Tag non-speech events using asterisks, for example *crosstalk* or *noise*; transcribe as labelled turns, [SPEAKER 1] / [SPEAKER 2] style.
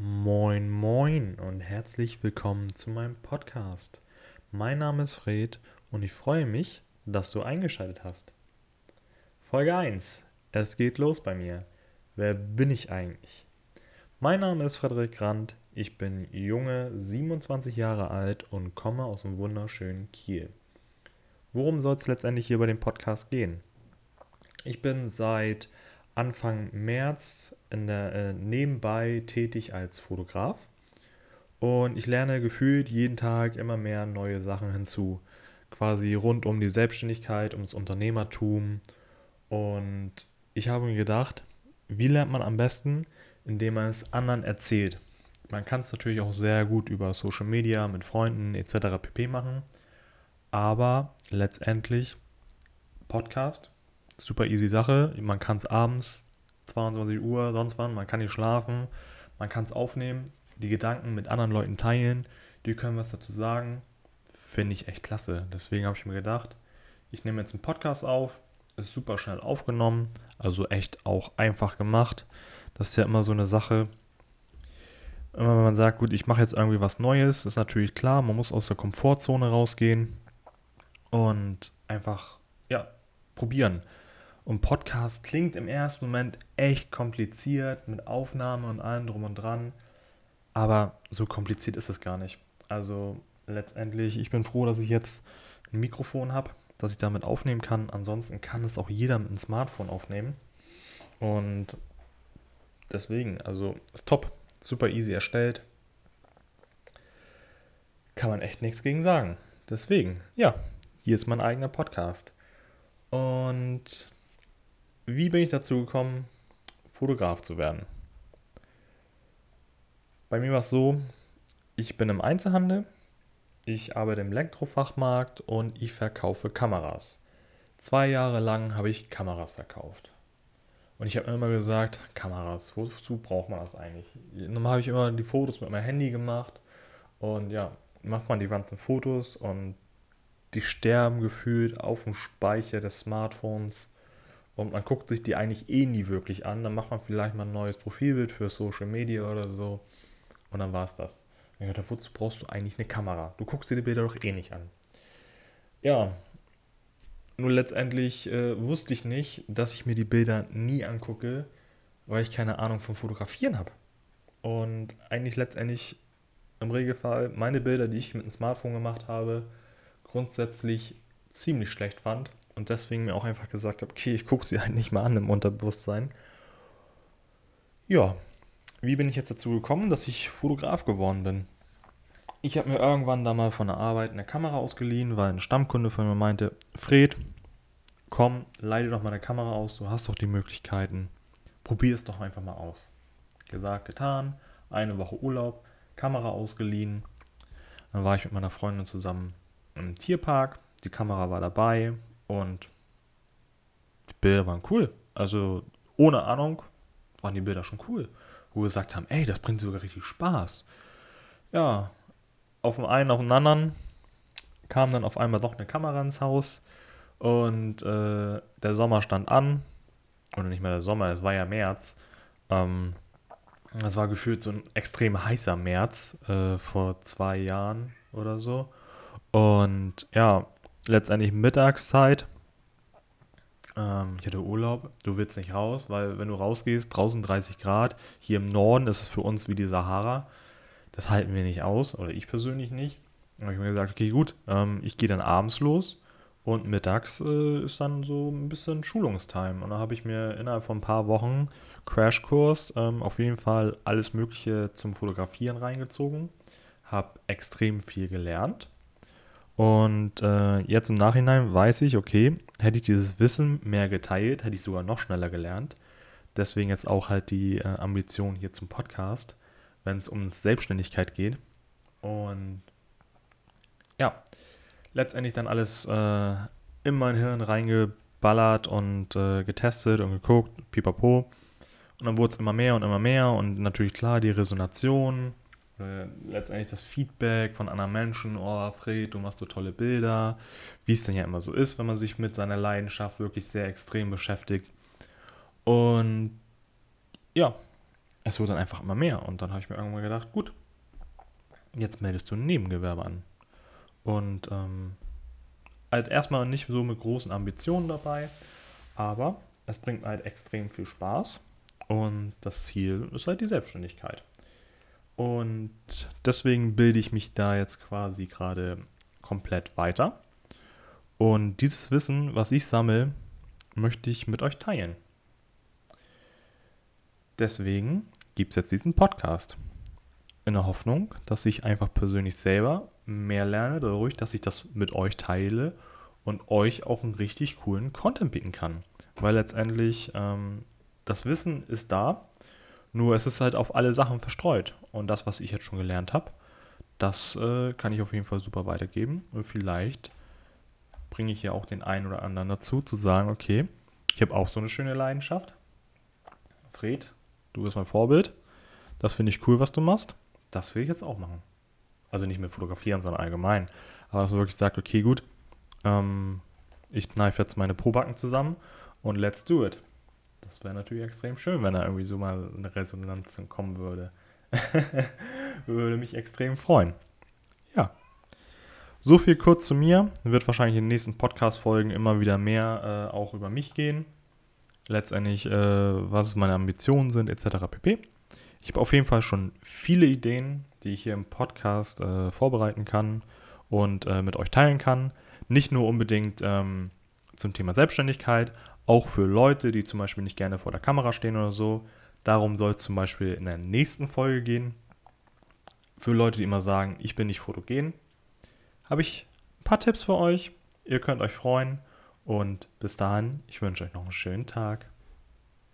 [SPEAKER 1] Moin, moin und herzlich willkommen zu meinem Podcast. Mein Name ist Fred und ich freue mich, dass du eingeschaltet hast. Folge 1. Es geht los bei mir. Wer bin ich eigentlich? Mein Name ist Frederik Brandt. Ich bin junge, 27 Jahre alt und komme aus dem wunderschönen Kiel. Worum soll es letztendlich hier bei dem Podcast gehen? Ich bin seit Anfang März der, äh, nebenbei tätig als Fotograf und ich lerne gefühlt jeden Tag immer mehr neue Sachen hinzu. Quasi rund um die Selbstständigkeit, ums Unternehmertum. Und ich habe mir gedacht, wie lernt man am besten? Indem man es anderen erzählt. Man kann es natürlich auch sehr gut über Social Media mit Freunden etc. pp machen. Aber letztendlich Podcast super easy Sache. Man kann es abends, 22 Uhr, sonst wann, man kann nicht schlafen, man kann es aufnehmen, die Gedanken mit anderen Leuten teilen, die können was dazu sagen. Finde ich echt klasse. Deswegen habe ich mir gedacht, ich nehme jetzt einen Podcast auf, ist super schnell aufgenommen, also echt auch einfach gemacht. Das ist ja immer so eine Sache. Wenn man sagt, gut, ich mache jetzt irgendwie was Neues, ist natürlich klar, man muss aus der Komfortzone rausgehen und einfach, ja, probieren. Und Podcast klingt im ersten Moment echt kompliziert mit Aufnahme und allem drum und dran. Aber so kompliziert ist es gar nicht. Also letztendlich, ich bin froh, dass ich jetzt ein Mikrofon habe, dass ich damit aufnehmen kann. Ansonsten kann es auch jeder mit einem Smartphone aufnehmen. Und deswegen, also ist top. Super easy erstellt. Kann man echt nichts gegen sagen. Deswegen, ja, hier ist mein eigener Podcast. Und wie bin ich dazu gekommen, Fotograf zu werden? Bei mir war es so, ich bin im Einzelhandel, ich arbeite im Elektrofachmarkt und ich verkaufe Kameras. Zwei Jahre lang habe ich Kameras verkauft. Und ich habe immer gesagt, Kameras, wozu braucht man das eigentlich? Dann habe ich immer die Fotos mit meinem Handy gemacht und ja, macht man die ganzen Fotos und die sterben gefühlt auf dem Speicher des Smartphones und man guckt sich die eigentlich eh nie wirklich an. Dann macht man vielleicht mal ein neues Profilbild für Social Media oder so. Und dann war es das. Ich dachte, wozu brauchst du eigentlich eine Kamera? Du guckst dir die Bilder doch eh nicht an. Ja, nur letztendlich äh, wusste ich nicht, dass ich mir die Bilder nie angucke, weil ich keine Ahnung vom Fotografieren habe. Und eigentlich letztendlich im Regelfall meine Bilder, die ich mit dem Smartphone gemacht habe, grundsätzlich ziemlich schlecht fand und deswegen mir auch einfach gesagt habe, okay, ich gucke sie halt nicht mal an im Unterbewusstsein. Ja, wie bin ich jetzt dazu gekommen, dass ich Fotograf geworden bin? Ich habe mir irgendwann da mal von der Arbeit eine Kamera ausgeliehen, weil ein Stammkunde von mir meinte, Fred, komm, leite doch mal eine Kamera aus, du hast doch die Möglichkeiten, probier es doch einfach mal aus. Gesagt, getan, eine Woche Urlaub, Kamera ausgeliehen, dann war ich mit meiner Freundin zusammen im Tierpark, die Kamera war dabei, und die Bilder waren cool. Also ohne Ahnung waren die Bilder schon cool. Wo wir gesagt haben, ey, das bringt sogar richtig Spaß. Ja, auf dem einen, auf dem anderen kam dann auf einmal doch eine Kamera ins Haus und äh, der Sommer stand an. Oder nicht mehr der Sommer, es war ja März. Ähm, das war gefühlt so ein extrem heißer März äh, vor zwei Jahren oder so. Und ja, letztendlich Mittagszeit. Ähm, ich hatte Urlaub, du willst nicht raus, weil wenn du rausgehst, draußen 30 Grad, hier im Norden ist es für uns wie die Sahara. Das halten wir nicht aus, oder ich persönlich nicht. Da habe ich mir gesagt, okay, gut, ähm, ich gehe dann abends los und mittags äh, ist dann so ein bisschen Schulungstime. Und da habe ich mir innerhalb von ein paar Wochen Crashkurs ähm, auf jeden Fall alles Mögliche zum Fotografieren reingezogen. Habe extrem viel gelernt und äh, jetzt im Nachhinein weiß ich, okay, hätte ich dieses Wissen mehr geteilt, hätte ich sogar noch schneller gelernt. Deswegen jetzt auch halt die äh, Ambition hier zum Podcast, wenn es um Selbstständigkeit geht. Und ja, letztendlich dann alles äh, in mein Hirn reingeballert und äh, getestet und geguckt, pipapo. Und dann wurde es immer mehr und immer mehr und natürlich klar die Resonation äh, letztendlich das Feedback von anderen Menschen, oh Fred, du machst so tolle Bilder, wie es denn ja immer so ist, wenn man sich mit seiner Leidenschaft wirklich sehr extrem beschäftigt. Und ja, es wurde dann einfach immer mehr. Und dann habe ich mir irgendwann gedacht, gut, jetzt meldest du ein Nebengewerbe an. Und ähm, halt erstmal nicht so mit großen Ambitionen dabei, aber es bringt halt extrem viel Spaß. Und das Ziel ist halt die Selbstständigkeit. Und deswegen bilde ich mich da jetzt quasi gerade komplett weiter. Und dieses Wissen, was ich sammle, möchte ich mit euch teilen. Deswegen gibt es jetzt diesen Podcast. In der Hoffnung, dass ich einfach persönlich selber mehr lerne, dadurch, dass ich das mit euch teile und euch auch einen richtig coolen Content bieten kann. Weil letztendlich ähm, das Wissen ist da, nur es ist halt auf alle Sachen verstreut. Und das, was ich jetzt schon gelernt habe, das äh, kann ich auf jeden Fall super weitergeben. Und vielleicht bringe ich ja auch den einen oder anderen dazu, zu sagen, okay, ich habe auch so eine schöne Leidenschaft. Fred, du bist mein Vorbild. Das finde ich cool, was du machst. Das will ich jetzt auch machen. Also nicht mit Fotografieren, sondern allgemein. Aber dass man wirklich sagt, okay, gut, ähm, ich kneife jetzt meine Probacken zusammen und let's do it. Das wäre natürlich extrem schön, wenn da irgendwie so mal eine Resonanz kommen würde. *laughs* würde mich extrem freuen. Ja. So viel kurz zu mir. Wird wahrscheinlich in den nächsten Podcast-Folgen immer wieder mehr äh, auch über mich gehen. Letztendlich, äh, was meine Ambitionen sind, etc. pp. Ich habe auf jeden Fall schon viele Ideen, die ich hier im Podcast äh, vorbereiten kann und äh, mit euch teilen kann. Nicht nur unbedingt ähm, zum Thema Selbstständigkeit, auch für Leute, die zum Beispiel nicht gerne vor der Kamera stehen oder so. Darum soll es zum Beispiel in der nächsten Folge gehen. Für Leute, die immer sagen, ich bin nicht fotogen, habe ich ein paar Tipps für euch. Ihr könnt euch freuen und bis dahin, ich wünsche euch noch einen schönen Tag.